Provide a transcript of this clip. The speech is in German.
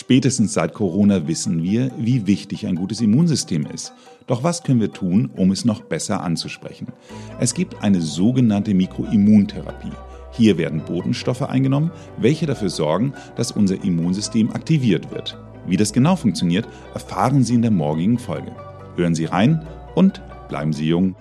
Spätestens seit Corona wissen wir, wie wichtig ein gutes Immunsystem ist. Doch was können wir tun, um es noch besser anzusprechen? Es gibt eine sogenannte Mikroimmuntherapie. Hier werden Botenstoffe eingenommen, welche dafür sorgen, dass unser Immunsystem aktiviert wird. Wie das genau funktioniert, erfahren Sie in der morgigen Folge. Hören Sie rein und bleiben Sie jung.